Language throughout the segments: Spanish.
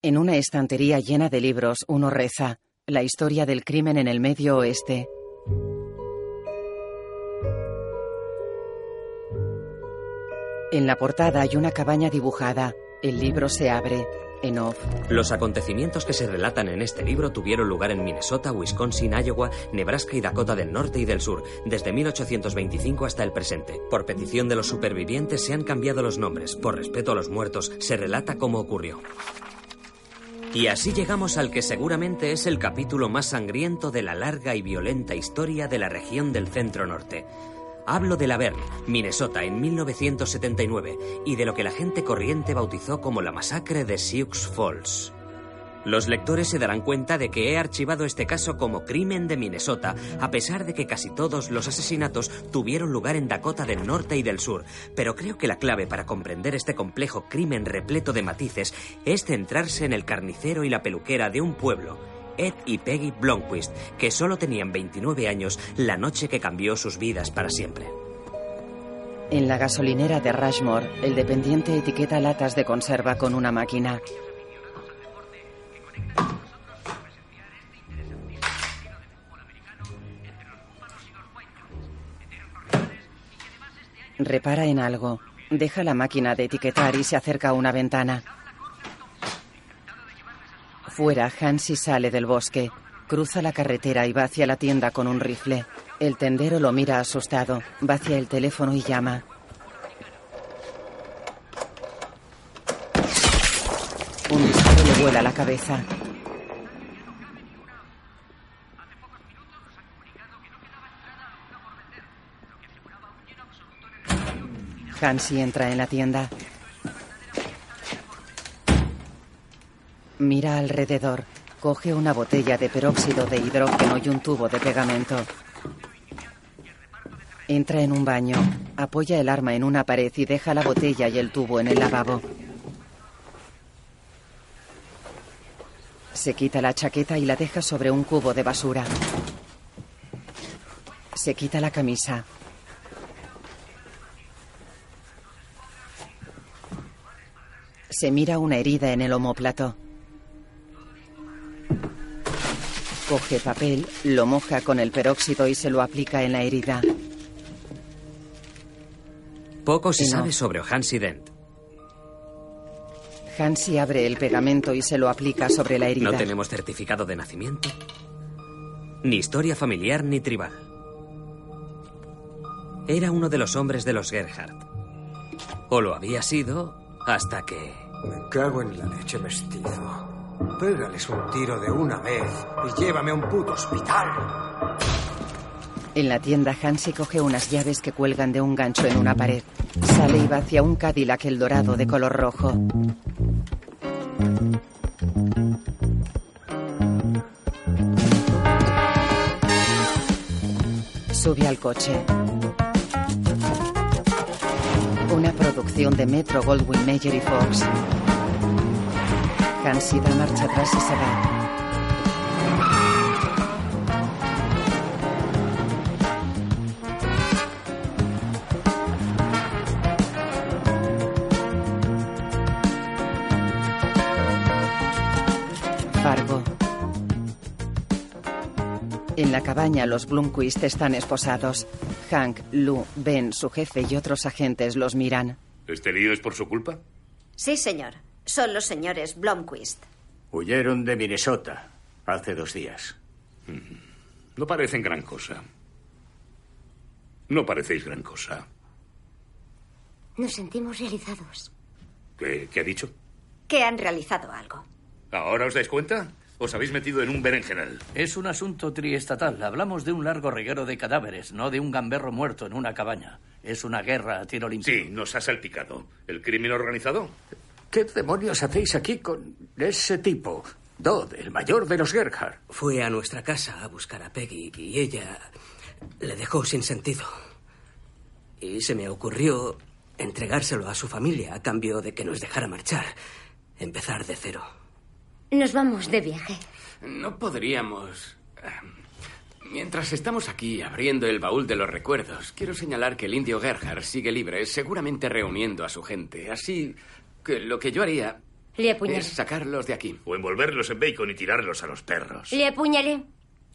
En una estantería llena de libros, uno reza, la historia del crimen en el Medio Oeste. En la portada hay una cabaña dibujada. El libro se abre. En off. Los acontecimientos que se relatan en este libro tuvieron lugar en Minnesota, Wisconsin, Iowa, Nebraska y Dakota del Norte y del Sur, desde 1825 hasta el presente. Por petición de los supervivientes se han cambiado los nombres. Por respeto a los muertos, se relata cómo ocurrió. Y así llegamos al que seguramente es el capítulo más sangriento de la larga y violenta historia de la región del centro norte. Hablo de Laverne, Minnesota, en 1979, y de lo que la gente corriente bautizó como la masacre de Sioux Falls. Los lectores se darán cuenta de que he archivado este caso como crimen de Minnesota, a pesar de que casi todos los asesinatos tuvieron lugar en Dakota del Norte y del Sur. Pero creo que la clave para comprender este complejo crimen repleto de matices es centrarse en el carnicero y la peluquera de un pueblo, Ed y Peggy Blomquist, que solo tenían 29 años la noche que cambió sus vidas para siempre. En la gasolinera de Rushmore, el dependiente etiqueta latas de conserva con una máquina. Repara en algo. Deja la máquina de etiquetar y se acerca a una ventana. Fuera, Hansi sale del bosque. Cruza la carretera y va hacia la tienda con un rifle. El tendero lo mira asustado. Va hacia el teléfono y llama. Un disparo le vuela la cabeza. Hansi entra en la tienda. Mira alrededor. Coge una botella de peróxido de hidrógeno y un tubo de pegamento. Entra en un baño. Apoya el arma en una pared y deja la botella y el tubo en el lavabo. Se quita la chaqueta y la deja sobre un cubo de basura. Se quita la camisa. Se mira una herida en el omóplato. Coge papel, lo moja con el peróxido y se lo aplica en la herida. Poco se no. sabe sobre Hansi Dent. Hansi abre el pegamento y se lo aplica sobre la herida. No tenemos certificado de nacimiento, ni historia familiar ni tribal. Era uno de los hombres de los Gerhardt. O lo había sido hasta que... Me cago en la leche mestizo. Pégales un tiro de una vez y llévame a un puto hospital. En la tienda, Hansi coge unas llaves que cuelgan de un gancho en una pared. Sale y va hacia un Cadillac el dorado de color rojo. Sube al coche. Una producción de Metro Goldwyn Mayer y Fox. Hansi da marcha atrás y se va. Cabaña los Blomquist están esposados. Hank, Lou, Ben, su jefe y otros agentes los miran. ¿Este lío es por su culpa? Sí, señor. Son los señores Blomquist. Huyeron de Minnesota hace dos días. No parecen gran cosa. No parecéis gran cosa. Nos sentimos realizados. ¿Qué, qué ha dicho? Que han realizado algo. ¿Ahora os dais cuenta? Os habéis metido en un berenjenal. Es un asunto triestatal. Hablamos de un largo reguero de cadáveres, no de un gamberro muerto en una cabaña. Es una guerra a tiro limpio. Sí, nos ha salpicado. ¿El crimen organizado? ¿Qué demonios hacéis aquí con ese tipo? Dodd, el mayor de los Gerhardt. Fue a nuestra casa a buscar a Peggy y ella le dejó sin sentido. Y se me ocurrió entregárselo a su familia a cambio de que nos dejara marchar, empezar de cero. Nos vamos de viaje. No podríamos... eh, Mientras estamos aquí abriendo el baúl de los recuerdos, quiero señalar que el indio Gerhard sigue libre, seguramente reuniendo a su gente. Así que lo que yo haría Le apuñalé. Es sacarlos de aquí. O envolverlos en bacon y tirarlos a los perros. Le apuñalé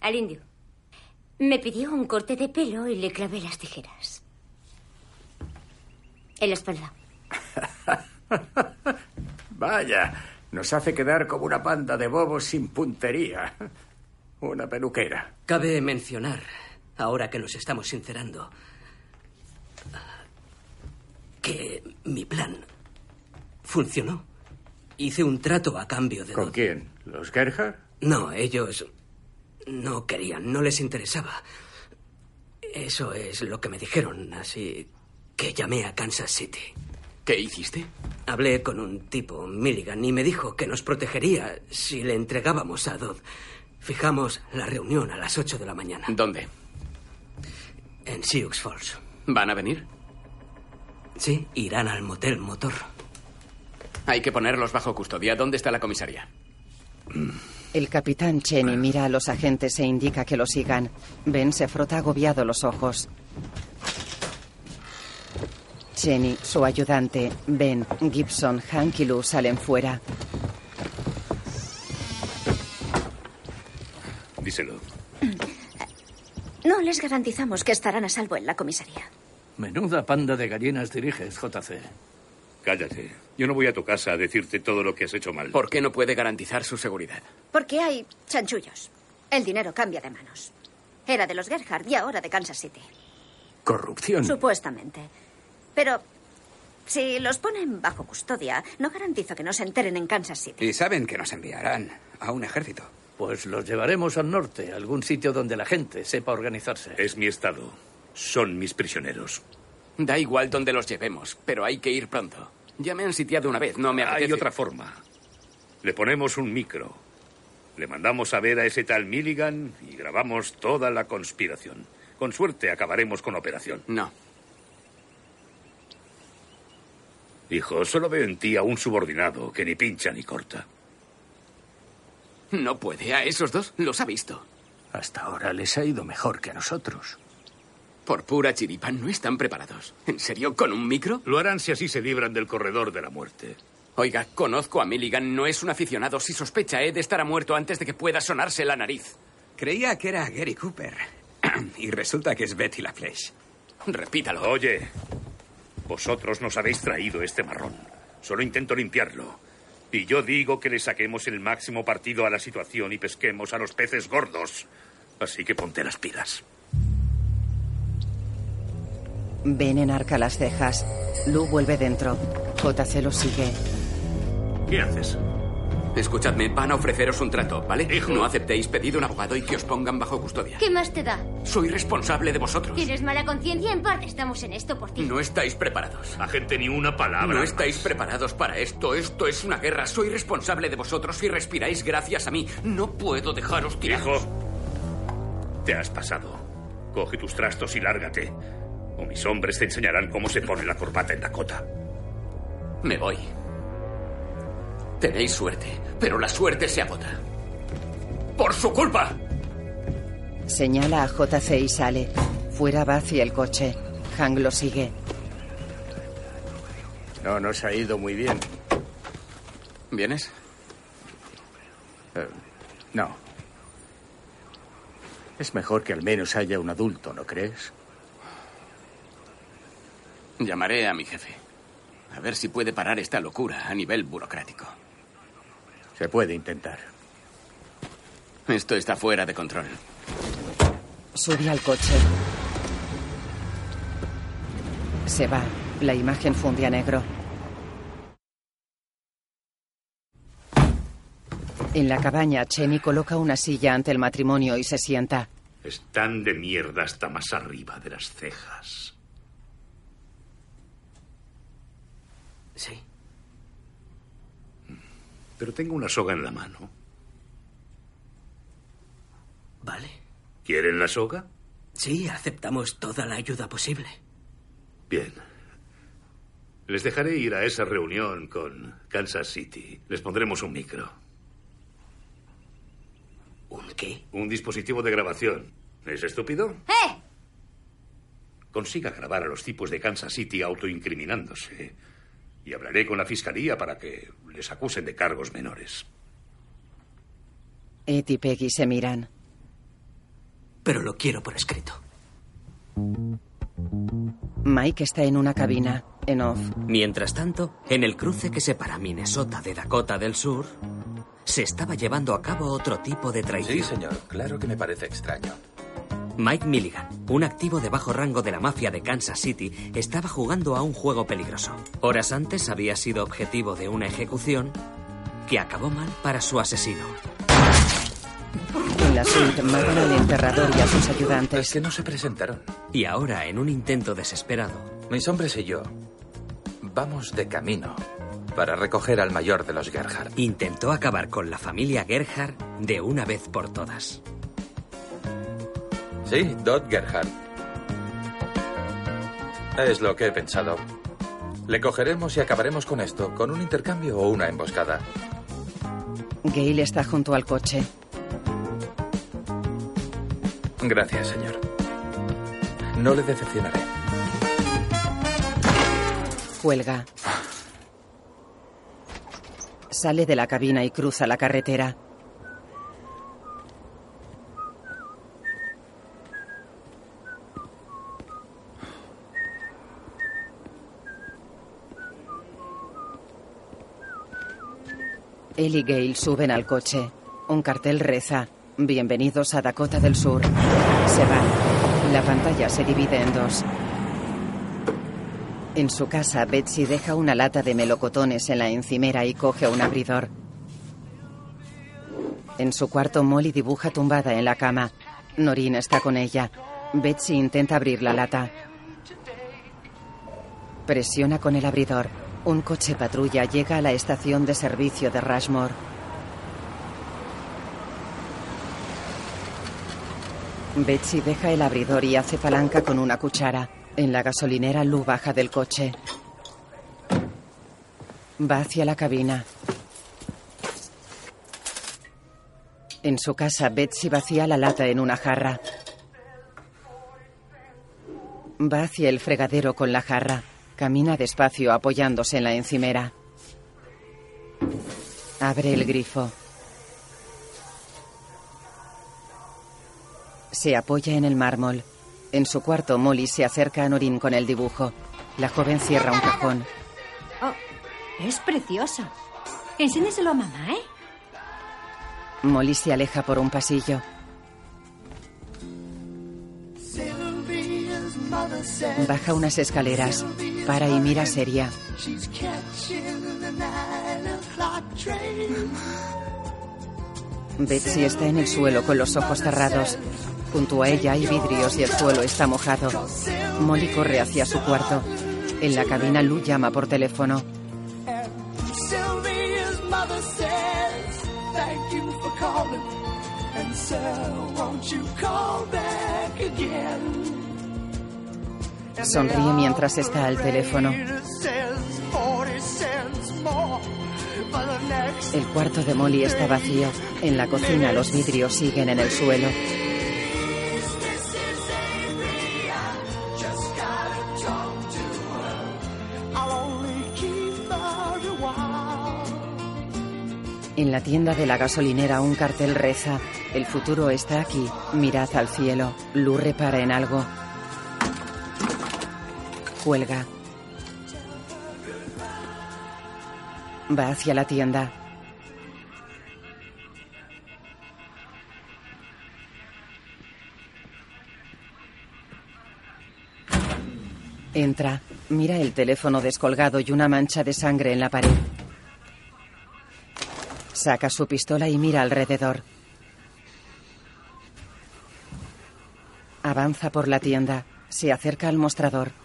al indio. Me pidió un corte de pelo y le clavé las tijeras. En la espalda. Vaya, nos hace quedar como una panda de bobos sin puntería. Una peluquera. Cabe mencionar, ahora que nos estamos sincerando, que mi plan funcionó. Hice un trato a cambio de... ¿Con quién? ¿Los Gerhard? No, ellos no querían, no les interesaba. Eso es lo que me dijeron, así que llamé a Kansas City. ¿Qué hiciste? Hablé con un tipo, Milligan, y me dijo que nos protegería si le entregábamos a Dodd. Fijamos la reunión a las 8 de la mañana. ¿Dónde? En Sioux Falls. ¿Van a venir? Sí, irán al motel motor. Hay que ponerlos bajo custodia. ¿Dónde está la comisaría? El capitán Cheney mira a los agentes e indica que lo sigan. Ben se frota agobiado los ojos. Cheney, su ayudante, Ben, Gibson, Hank y Lou salen fuera. Díselo. No les garantizamos que estarán a salvo en la comisaría. Menuda panda de gallinas diriges, JC. Cállate. Yo no voy a tu casa a decirte todo lo que has hecho mal. ¿Por qué no puede garantizar su seguridad? Porque hay chanchullos. El dinero cambia de manos. Era de los Gerhard y ahora de Kansas City. Corrupción. Supuestamente. Pero si los ponen bajo custodia, no garantizo que no se enteren en Kansas City. Y saben que nos enviarán a un ejército. Pues los llevaremos al norte, a algún sitio donde la gente sepa organizarse. Es mi estado. Son mis prisioneros. Da igual donde los llevemos, pero hay que ir pronto. Ya me han sitiado una vez, no me apetece. Hay otra forma. Le ponemos un micro. Le mandamos a ver a ese tal Milligan y grabamos toda la conspiración. Con suerte acabaremos con la operación. No. Hijo, solo veo en ti a un subordinado que ni pincha ni corta. No puede. A esos dos los ha visto. Hasta ahora les ha ido mejor que a nosotros. Por pura chiripa, no están preparados. ¿En serio? ¿Con un micro? Lo harán si así se libran del corredor de la muerte. Oiga, conozco a Milligan, no es un aficionado. Si sospecha, Ed estará muerto antes de que pueda sonarse la nariz. Creía que era Gary Cooper. y resulta que es Betty LaFleche. Repítalo. Oye, vosotros nos habéis traído este marrón. Solo intento limpiarlo. Y yo digo que le saquemos el máximo partido a la situación y pesquemos a los peces gordos. Así que ponte las pilas. Ben enarca las cejas. Lou vuelve dentro. JC lo sigue. ¿Qué haces? Escuchadme, van a ofreceros un trato, ¿vale? Hijo. No aceptéis pedir un abogado y que os pongan bajo custodia. ¿Qué más te da? Soy responsable de vosotros. ¿Tienes mala conciencia? En parte estamos en esto por ti. No estáis preparados. Agente, ni una palabra. No estáis preparados para esto. Esto es una guerra. Soy responsable de vosotros y respiráis gracias a mí. No puedo dejaros tirados. Hijo, te has pasado. Coge tus trastos y lárgate. O mis hombres te enseñarán cómo se pone la corbata en la cota. Me voy. Tenéis suerte, pero la suerte se agota. ¡Por su culpa! Señala a JC y sale. Fuera va hacia el coche. Hank lo sigue. No nos ha ido muy bien. ¿Vienes? Eh, no. Es mejor que al menos haya un adulto, ¿no crees? Llamaré a mi jefe. A ver si puede parar esta locura a nivel burocrático. Se puede intentar. Esto está fuera de control. Sube al coche. Se va. La imagen funde a negro. En la cabaña, Cheney coloca una silla ante el matrimonio y se sienta. Están de mierda hasta más arriba de las cejas. Sí. Pero tengo una soga en la mano. Vale. ¿Quieren la soga? Sí, aceptamos toda la ayuda posible. Bien. Les dejaré ir a esa reunión con Kansas City. Les pondremos un micro. ¿Un qué? Un dispositivo de grabación. ¿Es estúpido? ¡Eh! Consiga grabar a los tipos de Kansas City autoincriminándose. Y hablaré con la fiscalía para que les acusen de cargos menores. Ed y Peggy se miran. Pero lo quiero por escrito. Mike está en una cabina, en off. Mientras tanto, en el cruce que separa Minnesota de Dakota del Sur, se estaba llevando a cabo otro tipo de traición. Sí, señor. Claro que me parece extraño. Mike Milligan, un activo de bajo rango de la mafia de Kansas City, estaba jugando a un juego peligroso. Horas antes había sido objetivo de una ejecución que acabó mal para su asesino. En la suite matan al enterrador y a sus ayudantes. Es que no se presentaron. Y ahora, en un intento desesperado, Mis hombres y yo vamos de camino para recoger al mayor de los Gerhardt. intentó acabar con la familia Gerhardt de una vez por todas. Sí, Dot Gerhardt. Es lo que he pensado. Le cogeremos y acabaremos con esto, con un intercambio o una emboscada. Gail está junto al coche. Gracias, señor. No le decepcionaré. Cuelga. Sale de la cabina y cruza la carretera. Él y Gail suben al coche. Un cartel reza: Bienvenidos a Dakota del Sur. Se van. La pantalla se divide en dos. En su casa, Betsy deja una lata de melocotones en la encimera y coge un abridor. En su cuarto, Molly dibuja tumbada en la cama. Noreen está con ella. Betsy intenta abrir la lata. Presiona con el abridor. Un coche patrulla llega a la estación de servicio de Rushmore. Betsy deja el abridor y hace palanca con una cuchara. En la gasolinera, Lou baja del coche. Va hacia la cabina. En su casa, Betsy vacía la lata en una jarra. Va hacia el fregadero con la jarra. Camina despacio apoyándose en la encimera. Abre el grifo. Se apoya en el mármol. En su cuarto, Molly se acerca a Norin con el dibujo. La joven cierra un cajón. Oh, es preciosa. Enséñaselo a mamá, ¿eh? Molly se aleja por un pasillo. Baja unas escaleras. Para y mira seria. Betsy está en el suelo con los ojos cerrados. Junto a ella hay vidrios y el suelo está mojado. Molly corre hacia su cuarto. En la cabina, Lou llama por teléfono. Sonríe mientras está al teléfono. Says 40 cents more for the next. El cuarto de Molly está vacío. En la cocina los vidrios siguen en el suelo. En la tienda de la gasolinera un cartel reza. El futuro está aquí. Mirad al cielo. Lou repara en algo. Cuelga. Va hacia la tienda. Entra, mira el teléfono descolgado y una mancha de sangre en la pared. Saca su pistola y mira alrededor. Avanza por la tienda. Se acerca al mostrador.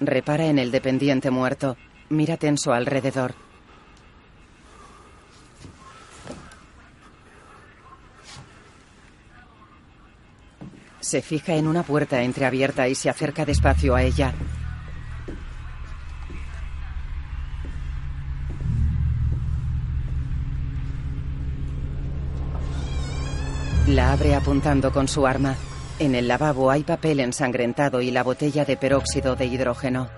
Repara en el dependiente muerto. Mira tenso alrededor. Se fija en una puerta entreabierta y se acerca despacio a ella. La abre apuntando con su arma. En el lavabo hay papel ensangrentado y la botella de peróxido de hidrógeno.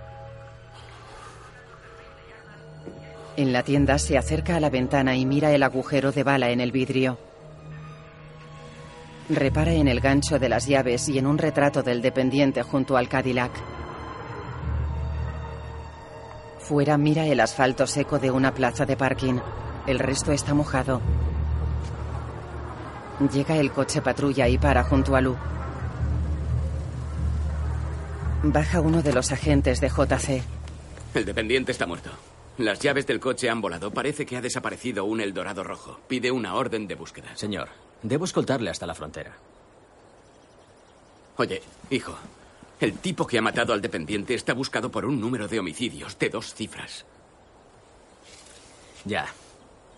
En la tienda se acerca a la ventana y mira el agujero de bala en el vidrio. Repara en el gancho de las llaves y en un retrato del dependiente junto al Cadillac. Fuera mira el asfalto seco de una plaza de parking. El resto está mojado. Llega el coche patrulla y para junto a Lu. Baja uno de los agentes de JC. El dependiente está muerto. Las llaves del coche han volado. Parece que ha desaparecido un Eldorado rojo. Pide una orden de búsqueda. Señor, debo escoltarle hasta la frontera. Oye, hijo, el tipo que ha matado al dependiente está buscado por un número de homicidios de dos cifras. Ya.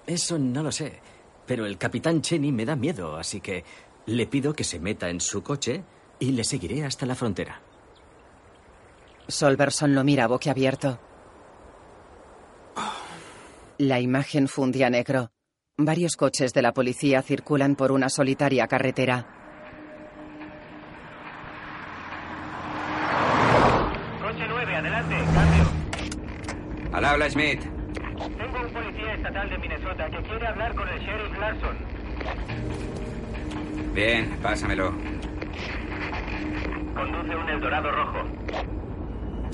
Eso no lo sé. Pero el capitán Cheney me da miedo, así que le pido que se meta en su coche y le seguiré hasta la frontera. Solverson lo mira boquiabierto. La imagen funde a negro. Varios coches de la policía circulan por una solitaria carretera. Coche 9, adelante, cambio. Al habla Smith. Tengo un policía estatal de Minnesota que quiere hablar con el sheriff Larson. Bien, pásamelo. Conduce un Eldorado rojo.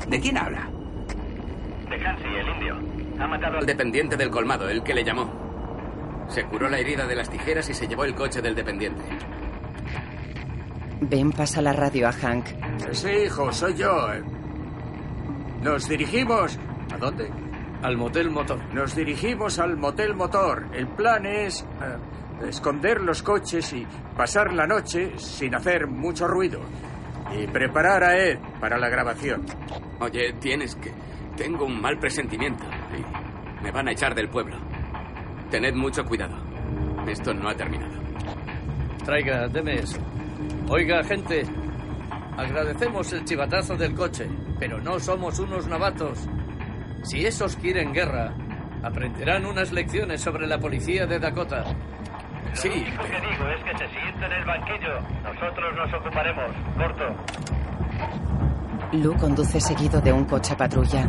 ¿De quién habla? De Hansi, el indio. Ha matado Al dependiente del colmado, el que le llamó. Se curó la herida de las tijeras y se llevó el coche del dependiente. Ben pasa la radio a Hank. Sí, hijo, soy yo. Nos dirigimos. ¿A dónde? Al motel motor. Nos dirigimos al motel motor. El plan es eh, esconder los coches y pasar la noche sin hacer mucho ruido. Y preparar a Ed para la grabación. Oye, tienes que... Tengo un mal presentimiento y me van a echar del pueblo. Tened mucho cuidado. Esto no ha terminado. Traiga, deme eso. Oiga, gente. Agradecemos el chivatazo del coche, pero no somos unos novatos. Si esos quieren guerra, aprenderán unas lecciones sobre la policía de Dakota. Sí. Lo único que digo es que se sienten en el banquillo. Nosotros nos ocuparemos. Corto. Lu conduce seguido de un coche patrulla.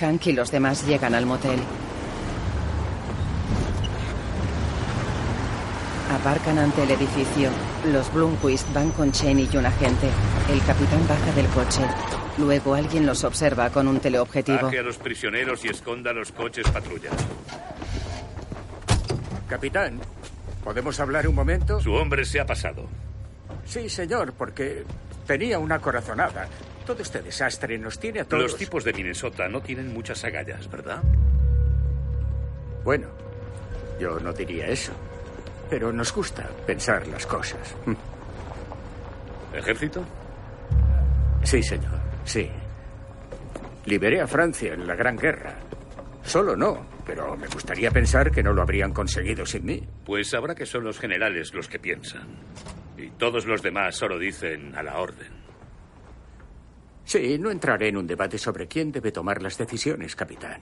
Hank y los demás llegan al motel. Aparcan ante el edificio. Los Blomquist van con Cheney y un agente. El capitán baja del coche. Luego alguien los observa con un teleobjetivo. Baje a los prisioneros y esconda los coches patrulla. Capitán, ¿podemos hablar un momento? Su hombre se ha pasado. Sí, señor, porque tenía una corazonada. Todo este desastre nos tiene a todos. Los tipos de Minnesota no tienen muchas agallas, ¿verdad? Bueno, yo no diría eso. Pero nos gusta pensar las cosas. ¿Ejército? Sí, señor, sí. Liberé a Francia en la Gran Guerra. Solo no, pero me gustaría pensar que no lo habrían conseguido sin mí. Pues sabrá que son los generales los que piensan. Y todos los demás solo dicen a la orden. Sí, no entraré en un debate sobre quién debe tomar las decisiones, capitán.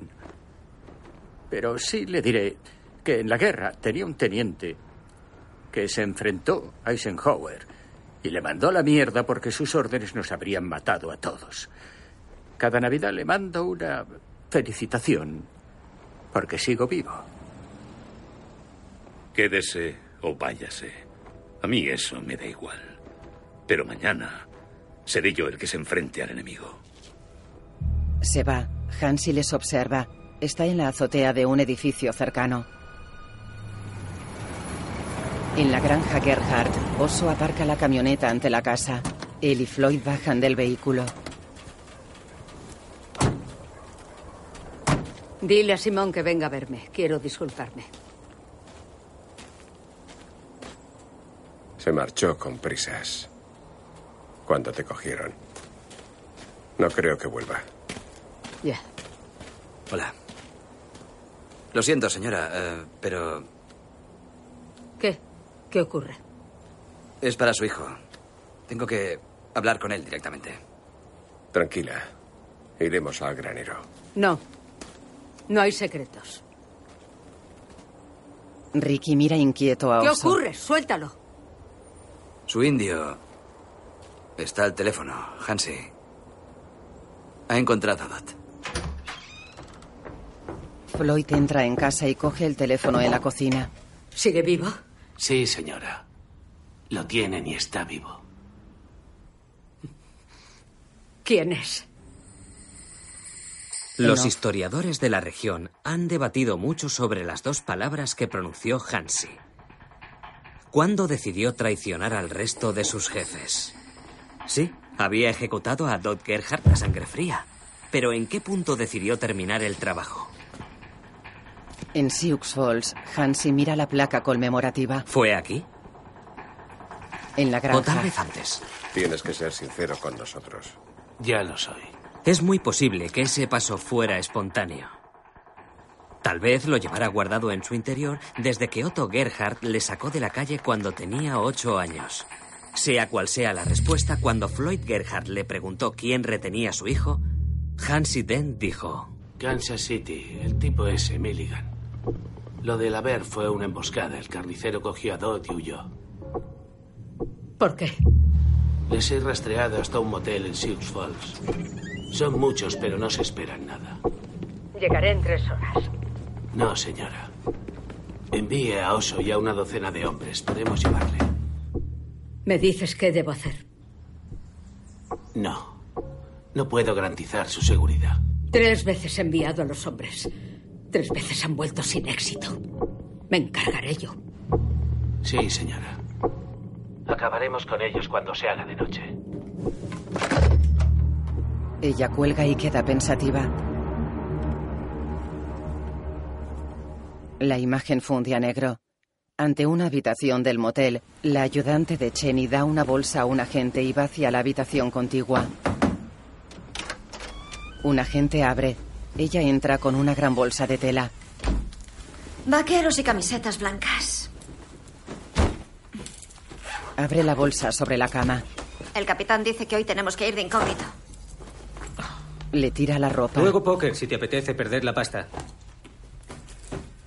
Pero sí le diré que en la guerra tenía un teniente que se enfrentó a Eisenhower y le mandó a la mierda porque sus órdenes nos habrían matado a todos. Cada Navidad le mando una felicitación porque sigo vivo. Quédese o váyase. A mí eso me da igual. Pero mañana seré yo el que se enfrente al enemigo. Se va. Hansi les observa. Está en la azotea de un edificio cercano. En la granja Gerhardt, Oso aparca la camioneta ante la casa. Él y Floyd bajan del vehículo. Dile a Simón que venga a verme. Quiero disculparme. Se marchó con prisas. Cuando te cogieron. No creo que vuelva. Ya. Hola. Lo siento, señora, eh, pero ¿Qué? ¿Qué ocurre? es para su hijo. Tengo que hablar con él directamente. Tranquila. Iremos al granero. No. No hay secretos. Ricky mira inquieto a ¿Qué Oso. ocurre? Suéltalo. Su indio está al teléfono, Hansi. Ha encontrado a Dot. Floyd entra en casa y coge el teléfono en la cocina. ¿Sigue vivo? Sí, señora. Lo tienen y está vivo. ¿Quién es? Los No. historiadores de la región han debatido mucho sobre las dos palabras que pronunció Hansi. ¿Cuándo decidió traicionar al resto de sus jefes? Sí, había ejecutado a Dot Gerhardt a sangre fría. Pero ¿en qué punto decidió terminar el trabajo? En Sioux Falls, Hansi mira la placa conmemorativa. ¿Fue aquí? En la O tal granja. vez antes. Tienes que ser sincero con nosotros. Ya lo soy. Es muy posible que ese paso fuera espontáneo. Tal vez lo llevara guardado en su interior desde que Otto Gerhardt le sacó de la calle cuando tenía ocho años. Sea cual sea la respuesta, cuando Floyd Gerhardt le preguntó quién retenía a su hijo, Hansi Dent dijo: Kansas City, el tipo ese, Milligan. Lo del haber fue una emboscada. El carnicero cogió a Dot y huyó. ¿Por qué? Les he rastreado hasta un motel en Sioux Falls. Son muchos, pero no se esperan nada. Llegaré en tres horas. No, señora. Envíe a Oso y a una docena de hombres. Podemos llevarle. Me dices qué debo hacer. No. No puedo garantizar su seguridad. Tres veces he enviado a los hombres. Tres veces han vuelto sin éxito. Me encargaré yo. Sí, señora. Acabaremos con ellos cuando se haga de noche. Ella cuelga y queda pensativa. La imagen funde a negro. Ante una habitación del motel, la ayudante de Cheney da una bolsa a un agente y va hacia la habitación contigua. Un agente abre. Ella entra con una gran bolsa de tela. Vaqueros y camisetas blancas. Abre la bolsa sobre la cama. El capitán dice que hoy tenemos que ir de incógnito. Le tira la ropa. Juego póker si te apetece perder la pasta.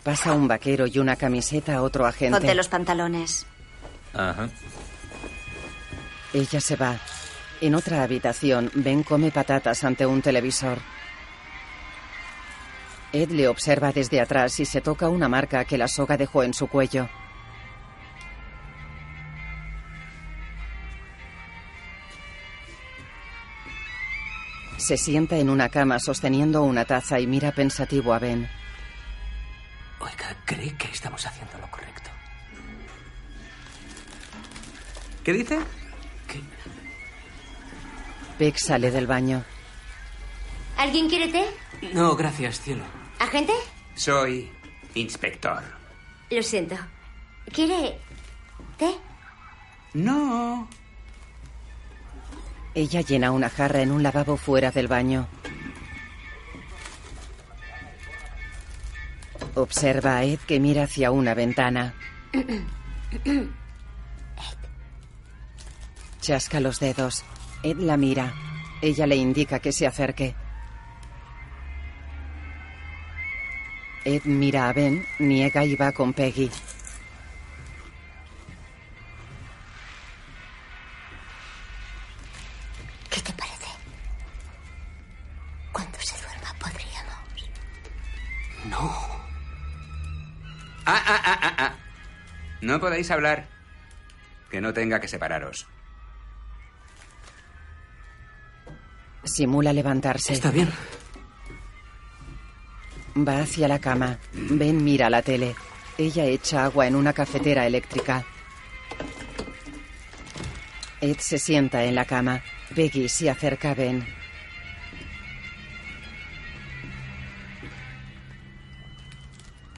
Pasa un vaquero y una camiseta a otro agente. Ponte los pantalones. Ajá. Ella se va. En otra habitación, Ben come patatas ante un televisor. Ed le observa desde atrás y se toca una marca que la soga dejó en su cuello. Se sienta en una cama sosteniendo una taza y mira pensativo a Ben. Oiga, ¿cree que estamos haciendo lo correcto? ¿Qué dice? Beck sale del baño. ¿Alguien quiere té? No, gracias, cielo. ¿Agente? Soy inspector. Lo siento. ¿Quiere té? No. Ella llena una jarra en un lavabo fuera del baño. Observa a Ed que mira hacia una ventana. Chasca los dedos. Ed la mira. Ella le indica que se acerque. Ed mira a Ben, niega y va con Peggy. No podéis hablar. Que no tenga que separaros. Simula levantarse. Está bien. Va hacia la cama. Ben mira la tele. Ella echa agua en una cafetera eléctrica. Ed se sienta en la cama. Peggy se acerca a Ben.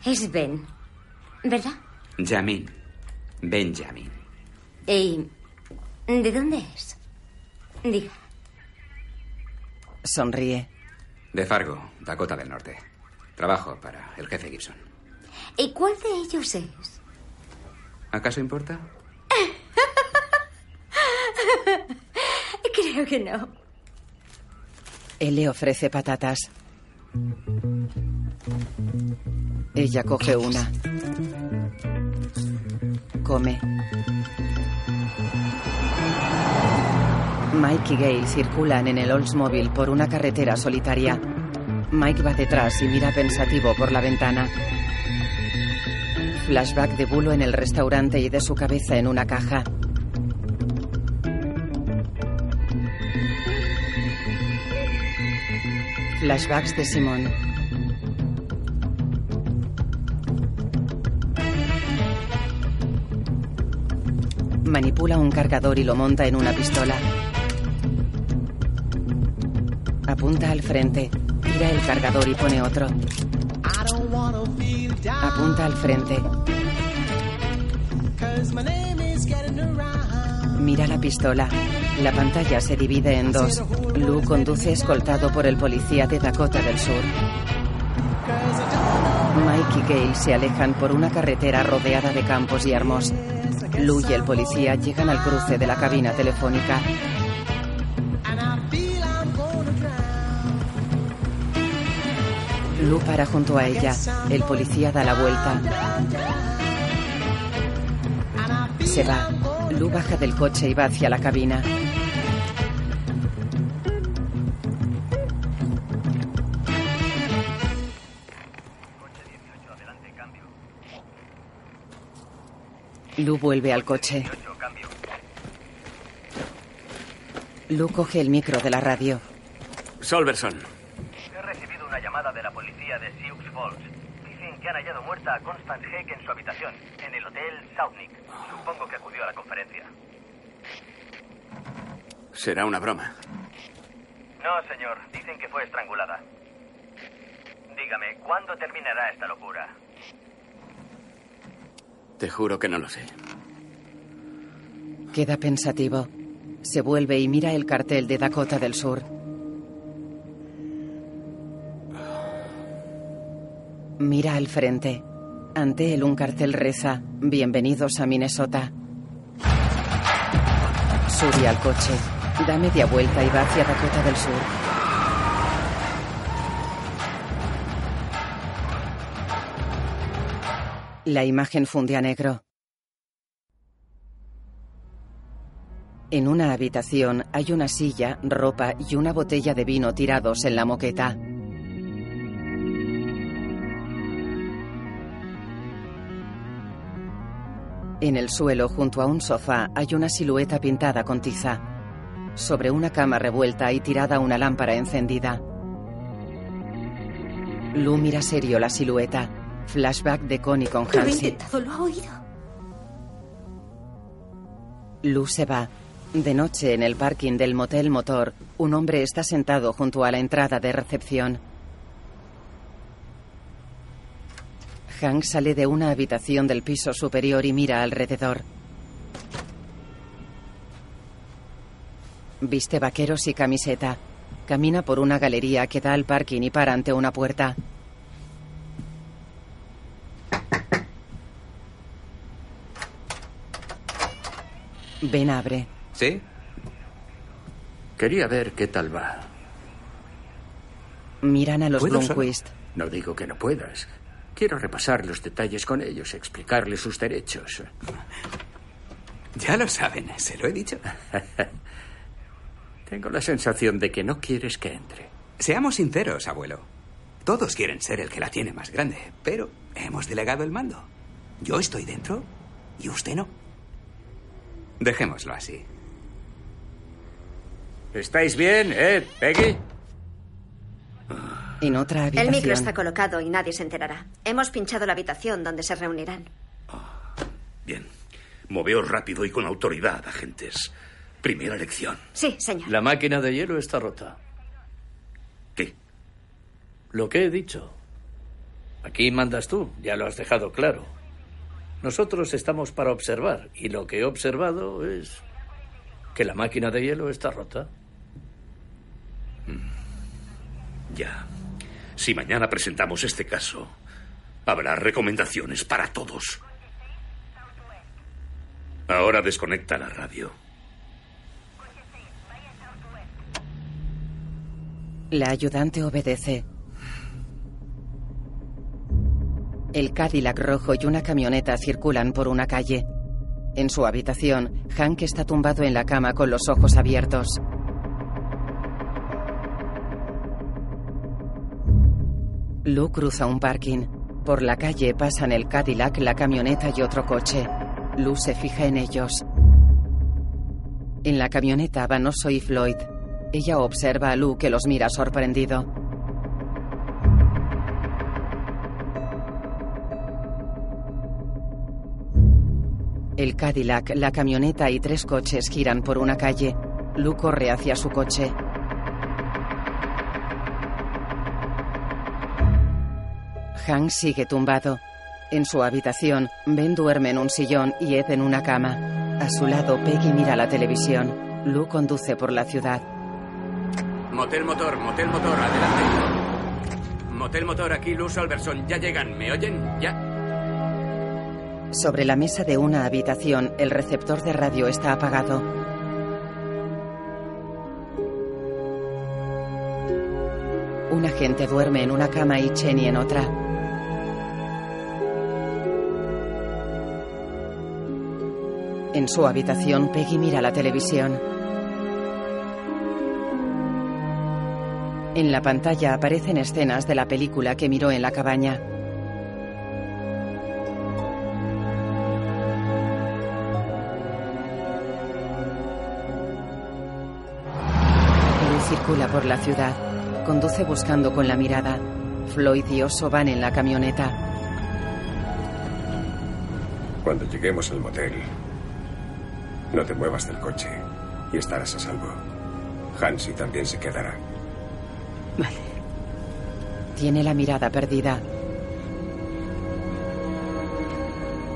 Es Ben, ¿verdad? Jamin. Benjamin. ¿Y de dónde es? Diga. Sonríe. De Fargo, Dakota del Norte. Trabajo para el jefe Gibson. ¿Y cuál de ellos es? ¿Acaso importa? Creo que no. Él le ofrece patatas. Ella coge una. Come. Mike y Gail circulan en el Oldsmobile por una carretera solitaria. Mike va detrás y mira pensativo por la ventana. Flashback de Bulo en el restaurante y de su cabeza en una caja. Flashbacks de Simón. Manipula un cargador y lo monta en una pistola. Apunta al frente. Tira el cargador y pone otro. Apunta al frente. Mira la pistola. La pantalla se divide en dos. Lou conduce escoltado por el policía de Dakota del Sur. Mike y Gail se alejan por una carretera rodeada de campos y armos. Lou y el policía llegan al cruce de la cabina telefónica. Lou para junto a ella. El policía da la vuelta. Se va. Lou baja del coche y va hacia la cabina. Lou vuelve al coche. Lou coge el micro de la radio. Solverson. He recibido una llamada de la policía de Sioux Falls. Dicen que han hallado muerta a Constance Heck en su habitación, en el hotel Southnick. Supongo que acudió a la conferencia. Será una broma. No, señor. Dicen que fue estrangulada. Dígame, ¿cuándo terminará esta locura? Te juro que no lo sé. Queda pensativo. Se vuelve y mira el cartel de Dakota del Sur. Mira al frente. Ante él un cartel reza, Bienvenidos a Minnesota. Sube al coche. Da media vuelta y va hacia Dakota del Sur. La imagen funde a negro. En una habitación hay una silla, ropa y una botella de vino tirados en la moqueta. En el suelo, junto a un sofá, hay una silueta pintada con tiza. Sobre una cama revuelta y tirada una lámpara encendida. Lu mira serio la silueta. Flashback de Connie con Lo he Hansi. intentado, lo ha oído. Lu se va. De noche, en el parking del motel Motor, un hombre está sentado junto a la entrada de recepción. Hank sale de una habitación del piso superior y mira alrededor. Viste vaqueros y camiseta. Camina por una galería que da al parking y para ante una puerta. Ben abre. ¿Sí? Quería ver qué tal va. Miran a los. Blomquist. No digo que no puedas. Quiero repasar los detalles con ellos, explicarles sus derechos. Ya lo saben, se lo he dicho. Tengo la sensación de que no quieres que entre. Seamos sinceros, abuelo. Todos quieren ser el que la tiene más grande, pero hemos delegado el mando. Yo estoy dentro y usted no. Dejémoslo así. ¿Estáis bien, eh, Peggy? En otra El habitación. micro está colocado y nadie se enterará. Hemos pinchado la habitación donde se reunirán. Bien. Moveos rápido y con autoridad, agentes. Primera lección. Sí, señor. La máquina de hielo está rota. ¿Qué? Lo que he dicho. Aquí mandas tú, ya lo has dejado claro. Nosotros estamos para observar y lo que he observado es que la máquina de hielo está rota. Ya. Si mañana presentamos este caso, habrá recomendaciones para todos. Ahora desconecta la radio. La ayudante obedece. El Cadillac rojo y una camioneta circulan por una calle. En su habitación, Hank está tumbado en la cama con los ojos abiertos. Lu cruza un parking. Por la calle pasan el Cadillac, la camioneta y otro coche. Lu se fija en ellos. En la camioneta van Oso y Floyd. Ella observa a Lu que los mira sorprendido. El Cadillac, la camioneta y tres coches giran por una calle. Lu corre hacia su coche. Hank sigue tumbado. En su habitación, Ben duerme en un sillón y Ed en una cama. A su lado, Peggy mira la televisión. Lu conduce por la ciudad. Motel motor, motel motor, adelante. Motel motor, aquí Luz Alberson. Ya llegan, ¿me oyen? Ya. Sobre la mesa de una habitación, el receptor de radio está apagado. Un agente duerme en una cama y Cheney en otra. En su habitación, Peggy mira la televisión. En la pantalla aparecen escenas de la película que miró en la cabaña. Circula por la ciudad. Conduce buscando con la mirada. Floyd y Oso van en la camioneta. Cuando lleguemos al motel, no te muevas del coche y estarás a salvo. Hansi también se quedará. Tiene la mirada perdida.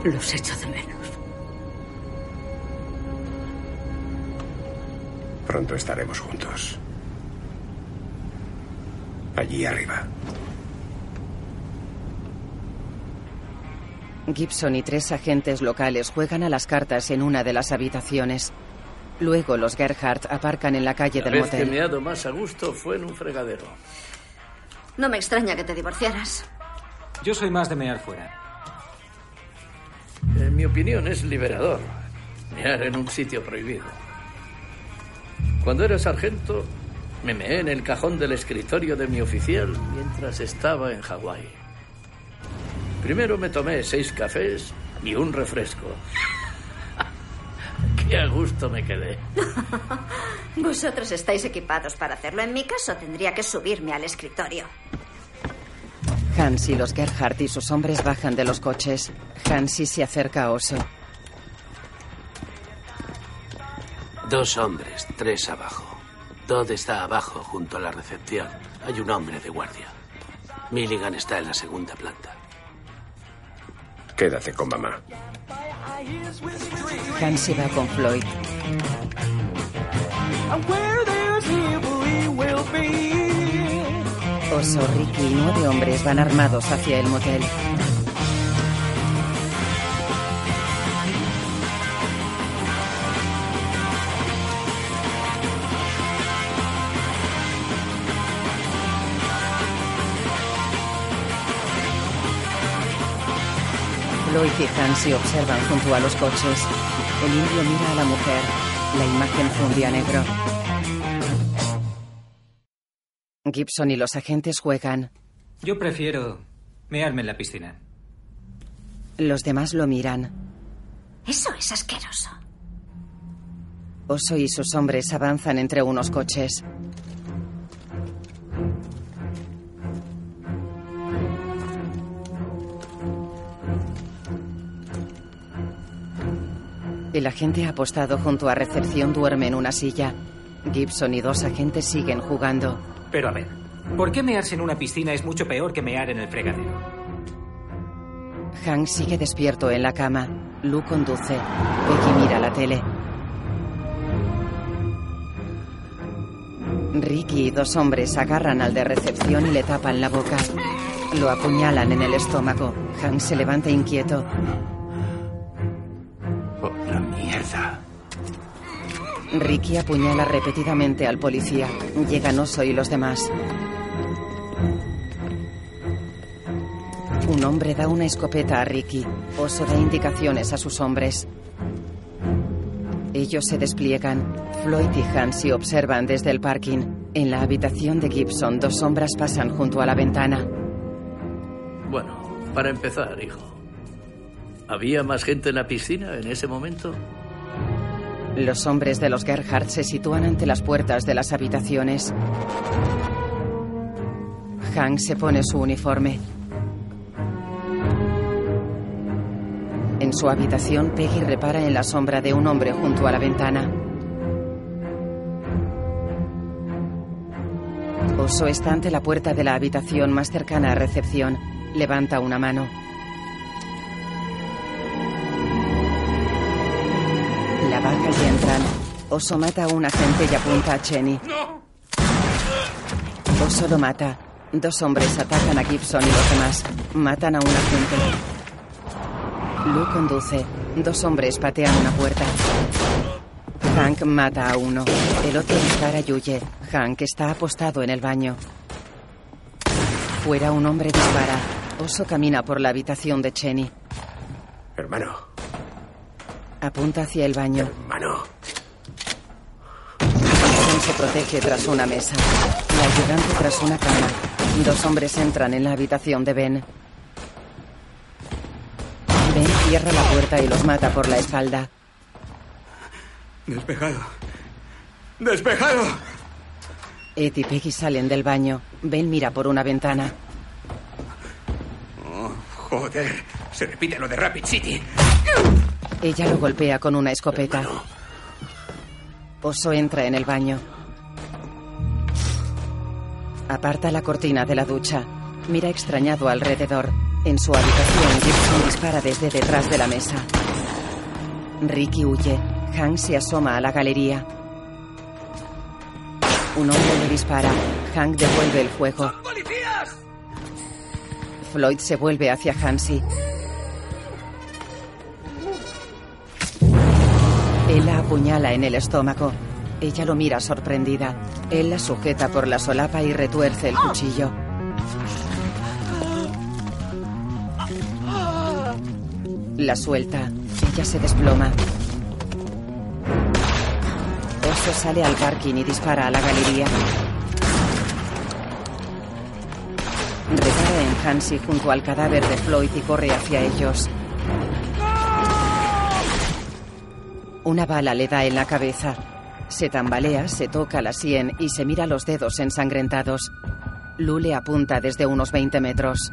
Los echo de menos. Pronto estaremos juntos. Allí arriba. Gibson y tres agentes locales juegan a las cartas en una de las habitaciones. Luego los Gerhardt aparcan en la calle La del vez que motel. me he dado más a gusto fue en un fregadero. No me extraña que te divorciaras. Yo soy más de mear fuera. En mi opinión es liberador. Mear en un sitio prohibido. Cuando era sargento, me meé en el cajón del escritorio de mi oficial mientras estaba en Hawái. Primero me tomé seis cafés y un refresco. Qué a gusto me quedé. Vosotros estáis equipados para hacerlo. En mi caso tendría que subirme al escritorio. Hans y los Gerhardt y sus hombres bajan de los coches. Hansi se acerca a Oso. Dos hombres, tres abajo. Todd está abajo, junto a la recepción. Hay un hombre de guardia. Milligan está en la segunda planta. Quédate con mamá. Hansi va con Floyd. Oso, Ricky y nueve hombres van armados hacia el motel. Floyd y Hansi observan junto a los coches. El indio mira a la mujer. La imagen fundía negro. Gibson y los agentes juegan. Yo prefiero mearme en la piscina. Los demás lo miran. Eso es asqueroso. Oso y sus hombres avanzan entre unos coches. El agente apostado junto a recepción duerme en una silla. Gibson y dos agentes siguen jugando. Pero a ver, ¿por qué mearse en una piscina es mucho peor que mear en el fregadero? Hank sigue despierto en la cama. Lou conduce. Peggy mira la tele. Ricky y dos hombres agarran al de recepción y le tapan la boca. Lo apuñalan en el estómago. Hank se levanta inquieto. Ricky apuñala repetidamente al policía. Llegan Oso y los demás. Un hombre da una escopeta a Ricky. Oso da indicaciones a sus hombres. Ellos se despliegan. Floyd y Hansi observan desde el parking. En la habitación de Gibson, dos sombras pasan junto a la ventana. Bueno, para empezar, hijo. ¿Había más gente en la piscina en ese momento? Los hombres de los Gerhardt se sitúan ante las puertas de las habitaciones. Hank se pone su uniforme. En su habitación, Peggy repara en la sombra de un hombre junto a la ventana. Oso está ante la puerta de la habitación más cercana a recepción. Levanta una mano. La baja y entran. Oso mata a un agente y apunta a Cheney. Oso lo mata. Dos hombres atacan a Gibson y los demás. Matan a un agente. Lou conduce. Dos hombres patean una puerta. Hank mata a uno. El otro dispara y huye. Hank está apostado en el baño. Fuera un hombre dispara. Oso camina por la habitación de Cheney. Hermano, Apunta hacia el baño. hermano. Gibson se protege tras una mesa. La ayudante tras una cama. Dos hombres entran en la habitación de Ben. Ben cierra la puerta y los mata por la espalda. Despejado. ¡Despejado! Ed y Peggy salen del baño. Ben mira por una ventana. Oh, joder. Se repite lo de Rapid City. Ella lo golpea con una escopeta. Oso entra en el baño. Aparta la cortina de la ducha. Mira extrañado alrededor. En su habitación, Gibson dispara desde detrás de la mesa. Ricky huye. Hank se asoma a la galería. Un hombre le dispara. Hank devuelve el fuego. ¡Policías! Floyd se vuelve hacia Hansi. Él la apuñala en el estómago. Ella lo mira sorprendida. Él la sujeta por la solapa y retuerce el cuchillo. La suelta. Ella se desploma. Oso sale al parking y dispara a la galería. Repara en Hansi junto al cadáver de Floyd y corre hacia ellos. Una bala le da en la cabeza. Se tambalea, se toca la sien y se mira los dedos ensangrentados. Lu le apunta desde unos 20 metros.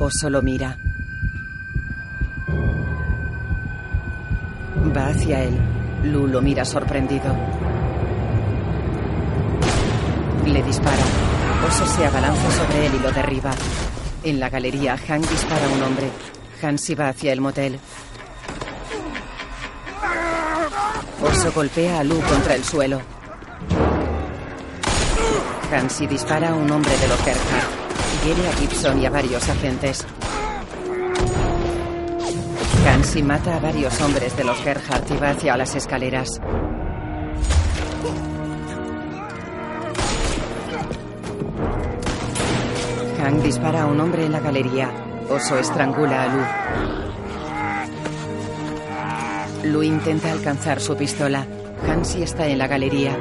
Oso lo mira. Va hacia él. Lu lo mira sorprendido. Le dispara. Oso se abalanza sobre él y lo derriba. En la galería, Hank dispara a un hombre. Hansi va hacia el motel. Oso golpea a Lu contra el suelo. Hansi dispara a un hombre de los Gerhardt. Hiere a Gibson y a varios agentes. Hansi mata a varios hombres de los Gerhardt y va hacia las escaleras. Hank dispara a un hombre en la galería. Oso estrangula a Lu. Lu intenta alcanzar su pistola. Hansi está en la galería.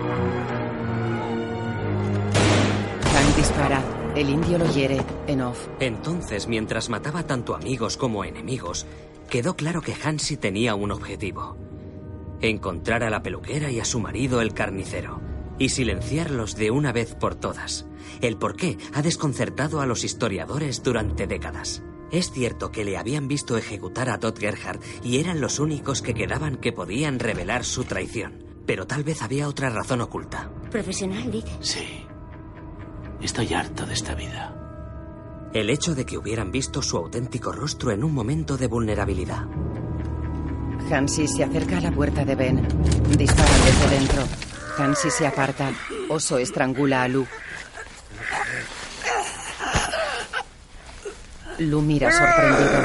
Hank dispara. El indio lo hiere. En off. Entonces, mientras mataba tanto amigos como enemigos, quedó claro que Hansi tenía un objetivo. Encontrar a la peluquera y a su marido el carnicero. Y silenciarlos de una vez por todas. El por qué ha desconcertado a los historiadores durante décadas. Es cierto que le habían visto ejecutar a Todd Gerhardt y eran los únicos que quedaban que podían revelar su traición. Pero tal vez había otra razón oculta. Profesional, dice. Sí. Estoy harto de esta vida. El hecho de que hubieran visto su auténtico rostro en un momento de vulnerabilidad. Hansi se acerca a la puerta de Ben. Disparan desde dentro. Hansi se aparta. Oso estrangula a Lu. Lu mira sorprendido.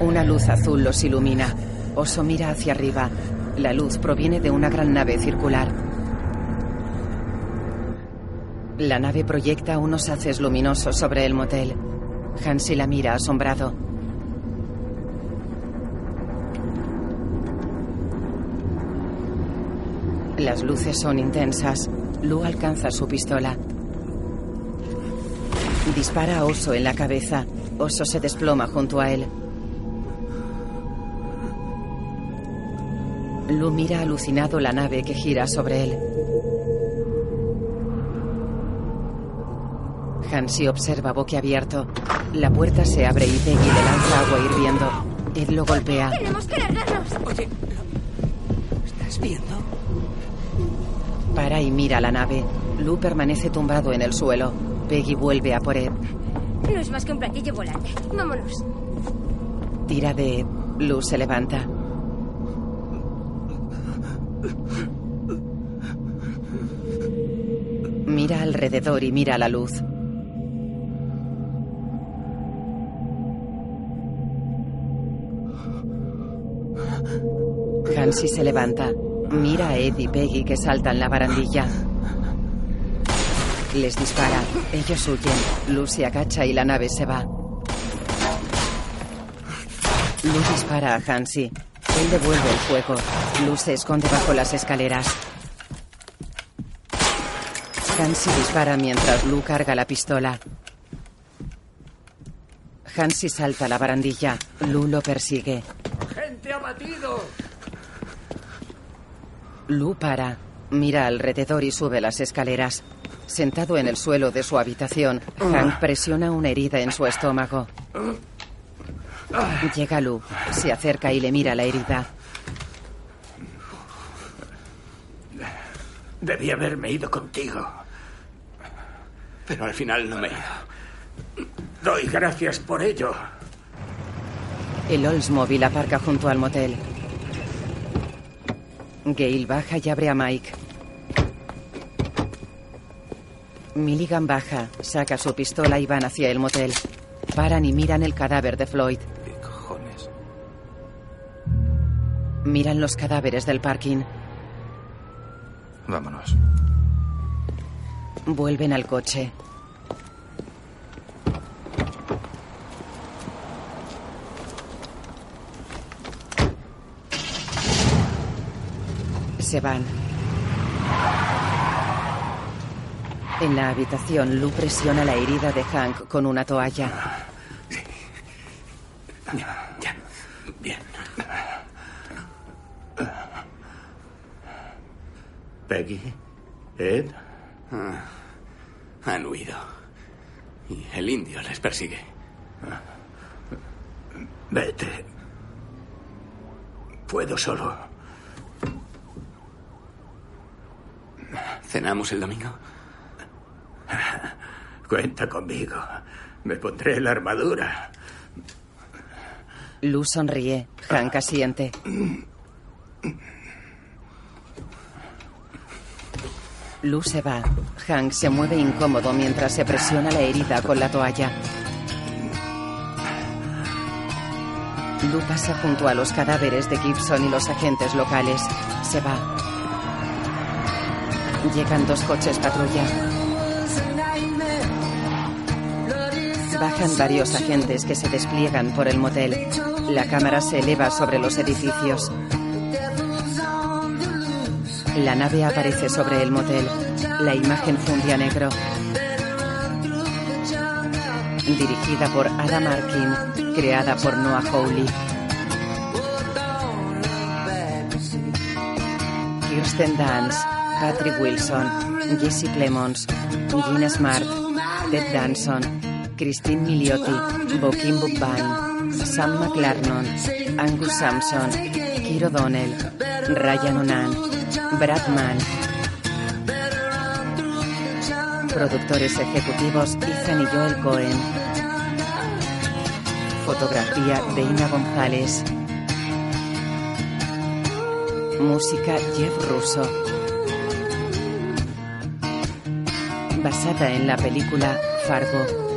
Una luz azul los ilumina. Oso mira hacia arriba. La luz proviene de una gran nave circular. La nave proyecta unos haces luminosos sobre el motel. Hansi la mira asombrado. Las luces son intensas. Lu alcanza su pistola. Dispara a Oso en la cabeza. Oso se desploma junto a él. Lu mira alucinado la nave que gira sobre él. Hansi observa boquiabierto. La puerta se abre y Peggy le lanza agua hirviendo. Ed lo golpea. ¡Tenemos que largarnos! Oye, ¿estás viendo? Para y mira la nave. Lu permanece tumbado en el suelo. Peggy vuelve a por Ed. No es más que un platillo volante. Vámonos. Tira de Ed. Lu se levanta. Mira alrededor y mira la luz. Hansi se levanta. Mira a Ed y Peggy que saltan la barandilla. Les dispara. Ellos huyen. Luz se agacha y la nave se va. Luz dispara a Hansi. Él devuelve el fuego. Luz se esconde bajo las escaleras. Hansi dispara mientras Lu carga la pistola. Hansi salta la barandilla. Lu lo persigue. ¡Gente abatido! Lu para. Mira alrededor y sube las escaleras. Sentado en el suelo de su habitación, Hank presiona una herida en su estómago. Llega Lu, se acerca y le mira la herida. Debí haberme ido contigo. Pero al final no me he ido. Doy gracias por ello. El Oldsmobile aparca junto al motel. Gail baja y abre a Mike. Milligan baja, saca su pistola y van hacia el motel. Paran y miran el cadáver de Floyd. ¿Qué cojones? Miran los cadáveres del parking. Vámonos. Vuelven al coche. Se van. En la habitación, Lou presiona la herida de Hank con una toalla. Ya. Bien. Peggy. Ed. Ah, han huido. Y el indio les persigue. Vete. Puedo solo. ¿Cenamos el domingo? Cuenta conmigo. Me pondré la armadura. Lou sonríe. Hank asiente. Lou se va. Hank se mueve incómodo mientras se presiona la herida con la toalla. Lou pasa junto a los cadáveres de Gibson y los agentes locales. Se va. Llegan dos coches patrulla. Bajan varios agentes que se despliegan por el motel. La cámara se eleva sobre los edificios. La nave aparece sobre el motel. La imagen funde negro. Dirigida por Adam Arkin, creada por Noah Hawley. Kirsten Dance, Patrick Wilson, Jesse Plemons, Gina Smart, Ted Danson, Christine Milioti, Bokim Bukbine, Sam McLarnon, Angus Sampson, Kiro Donnell, Ryan Onan, Brad Mann. Productores ejecutivos Ethan y Joel Cohen. Fotografía de Ina González. Música Jeff Russo. Basada en la película Fargo.